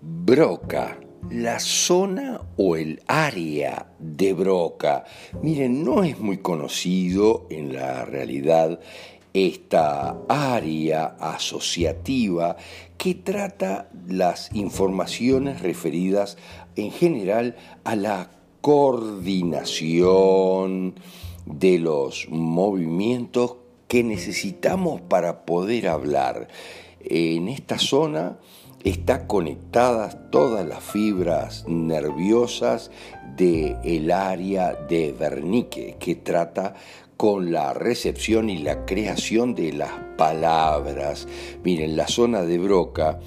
Broca, la zona o el área de Broca. Miren, no es muy conocido en la realidad esta área asociativa que trata las informaciones referidas en general a la coordinación de los movimientos que necesitamos para poder hablar. En esta zona está conectadas todas las fibras nerviosas del el área de Wernicke, que trata con la recepción y la creación de las palabras. Miren, la zona de Broca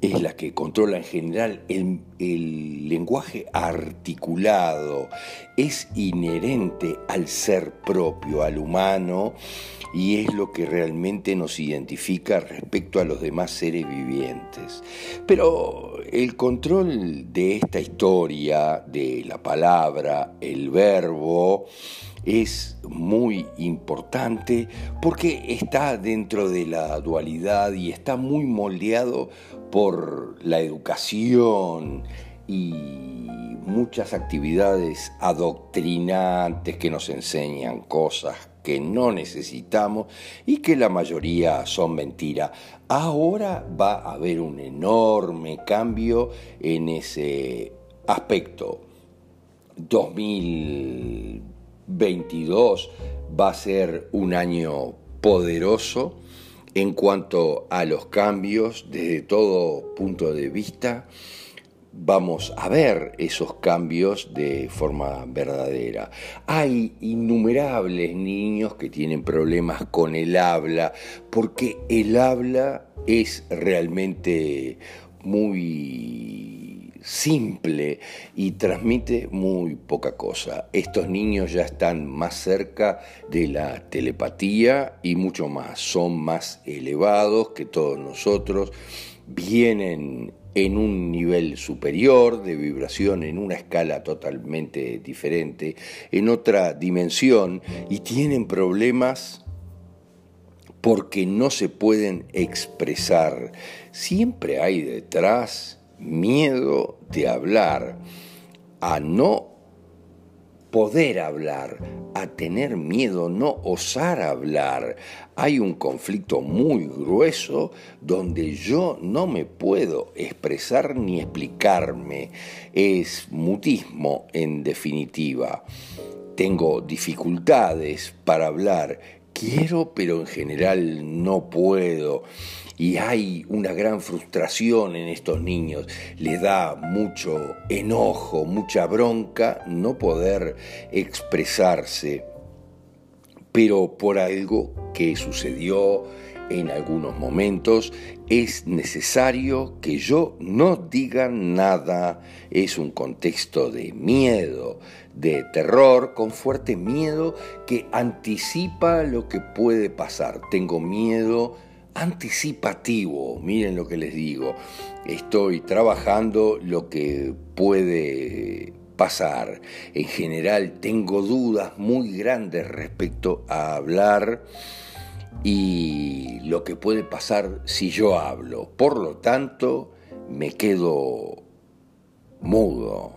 es la que controla en general el, el, lenguaje articulado, es inherente al ser propio, al humano, y es lo que realmente nos identifica respecto a los demás seres vivientes. Pero el control de esta historia, de la palabra, el verbo, es muy importante porque está dentro de la dualidad y está muy moldeado por la educación y muchas actividades adoctrinantes que nos enseñan cosas que no necesitamos y que la mayoría son mentira. Ahora va a haber un enorme cambio en ese aspecto. 2022 va a ser un año poderoso en cuanto a los cambios desde todo punto de vista vamos a ver esos cambios de forma verdadera. Hay innumerables niños que tienen problemas con el habla, porque el habla es realmente muy simple y transmite muy poca cosa. Estos niños ya están más cerca de la telepatía y mucho más, son más elevados que todos nosotros, vienen en un nivel superior de vibración, en una escala totalmente diferente, en otra dimensión, y tienen problemas porque no se pueden expresar. Siempre hay detrás miedo de hablar, a no poder hablar, a tener miedo, no osar hablar. Hay un conflicto muy grueso donde yo no me puedo expresar ni explicarme. Es mutismo en definitiva. Tengo dificultades para hablar. Quiero, pero en general no puedo y hay una gran frustración en estos niños. Les da mucho enojo, mucha bronca no poder expresarse, pero por algo que sucedió en algunos momentos es necesario que yo no diga nada. Es un contexto de miedo, de terror, con fuerte miedo que anticipa lo que puede pasar. Tengo miedo anticipativo, miren lo que les digo, estoy trabajando lo que puede pasar. En general tengo dudas muy grandes respecto a hablar y lo que puede pasar si yo hablo. Por lo tanto, me quedo mudo.